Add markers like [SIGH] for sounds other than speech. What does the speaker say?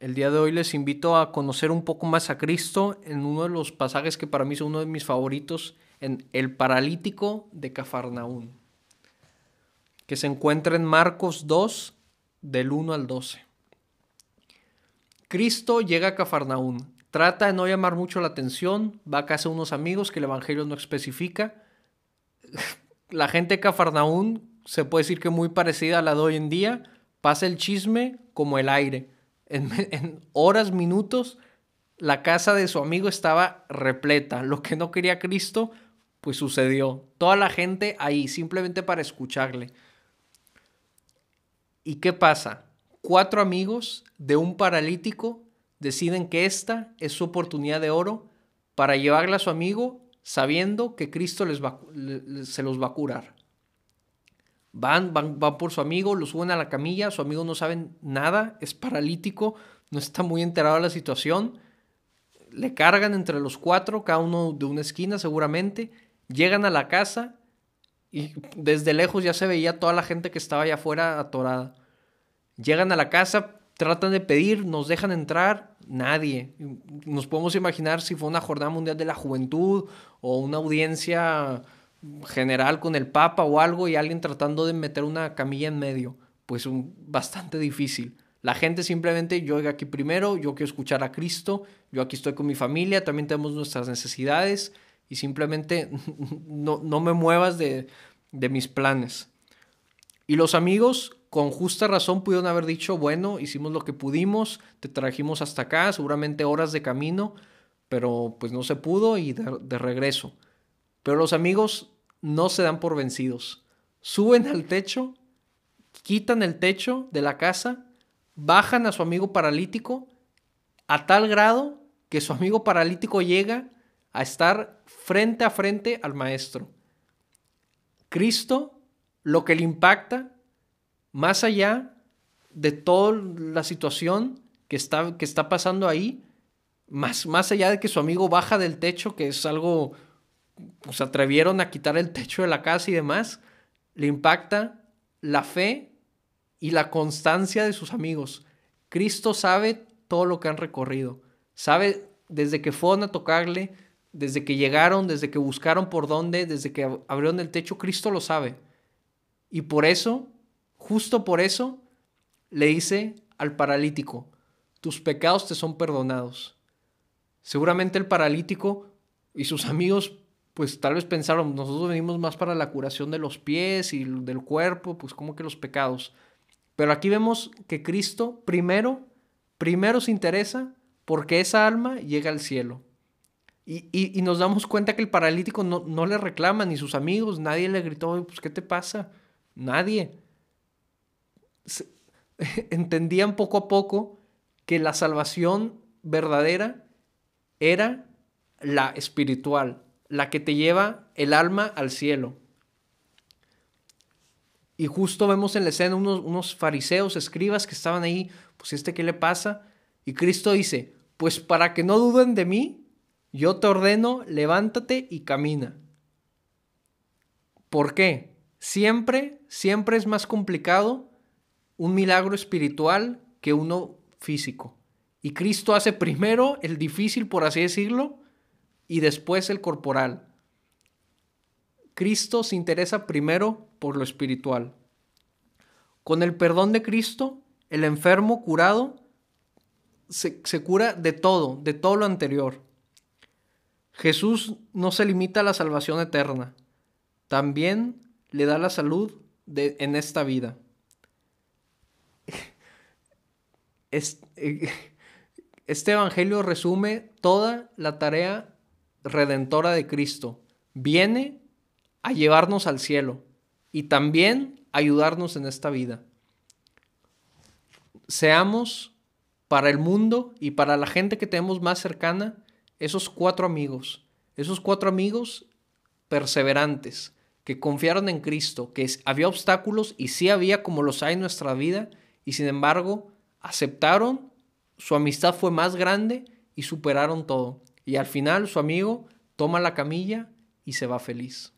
El día de hoy les invito a conocer un poco más a Cristo en uno de los pasajes que para mí son uno de mis favoritos, en El paralítico de Cafarnaún, que se encuentra en Marcos 2, del 1 al 12. Cristo llega a Cafarnaún, trata de no llamar mucho la atención, va a casa de unos amigos que el Evangelio no especifica. [LAUGHS] La gente de Cafarnaún se puede decir que muy parecida a la de hoy en día, pasa el chisme como el aire. En, horas, minutos, la casa de su amigo estaba repleta. Lo que no quería Cristo, pues sucedió. Toda la gente ahí, simplemente para escucharle. ¿Y qué pasa? cuatro amigos de un paralítico deciden que esta es su oportunidad de oro para llevarla a su amigo sabiendo que Cristo les va, se los va a curar. Van, van, van por su amigo, lo suben a la camilla, su amigo no sabe nada, es paralítico, no está muy enterado de la situación. Le cargan entre los cuatro, cada uno de una esquina seguramente. Llegan a la casa y desde lejos ya se veía toda la gente que estaba allá afuera atorada. Llegan a la casa, tratan de pedir, nos dejan entrar, nadie. Nos podemos imaginar si fue una jornada mundial de la juventud o una audiencia general con el Papa o algo y alguien tratando de meter una camilla en medio. Pues un, bastante difícil. La gente simplemente, yo aquí primero, yo quiero escuchar a Cristo, yo aquí estoy con mi familia, también tenemos nuestras necesidades y simplemente [LAUGHS] no, no me muevas de, de mis planes. Y los amigos con justa razón pudieron haber dicho, bueno, hicimos lo que pudimos, te trajimos hasta acá, seguramente horas de camino, pero pues no se pudo y de, de regreso. Pero los amigos no se dan por vencidos. Suben al techo, quitan el techo de la casa, bajan a su amigo paralítico a tal grado que su amigo paralítico llega a estar frente a frente al maestro. Cristo lo que le impacta más allá de toda la situación que está, que está pasando ahí, más, más allá de que su amigo baja del techo, que es algo, se atrevieron a quitar el techo de la casa y demás, le impacta la fe y la constancia de sus amigos. Cristo sabe todo lo que han recorrido, sabe desde que fueron a tocarle, desde que llegaron, desde que buscaron por dónde, desde que abrieron el techo, Cristo lo sabe. Y por eso Justo por eso le dice al paralítico, tus pecados te son perdonados. Seguramente el paralítico y sus amigos pues tal vez pensaron, nosotros venimos más para la curación de los pies y del cuerpo, pues como que los pecados. Pero aquí vemos que Cristo primero, primero se interesa porque esa alma llega al cielo. Y, y, nos damos cuenta que el paralítico no, no, le reclama, ni sus amigos, nadie le gritó, pues ¿qué te pasa? Nadie. [LAUGHS] entendían poco a poco que la salvación verdadera era la espiritual, la que te lleva el alma al cielo. Y justo vemos en la escena unos, unos fariseos, escribas que estaban ahí, pues este qué le pasa. Y Cristo dice, pues para que no duden de mí, yo te ordeno, levántate y camina. ¿Por qué? Siempre, siempre es más complicado un milagro espiritual que uno físico. Y Cristo hace primero el difícil, por así decirlo, y después el corporal. Cristo se interesa primero por lo espiritual. Con el perdón de Cristo, el enfermo curado se, se, cura de todo, de todo lo anterior. Jesús no se limita a la salvación eterna, también le da la salud de, en esta vida. [LAUGHS] Eh, [LAUGHS] este Evangelio resume toda la tarea redentora de Cristo. Viene a llevarnos al cielo y también ayudarnos en esta vida. Seamos para el mundo y para la gente que tenemos más cercana esos cuatro amigos, esos cuatro amigos perseverantes, que confiaron en Cristo, que había obstáculos y sí había como los hay en nuestra vida, y sin embargo aceptaron, su amistad fue más grande y superaron todo. Y al final su amigo toma la camilla y se va feliz.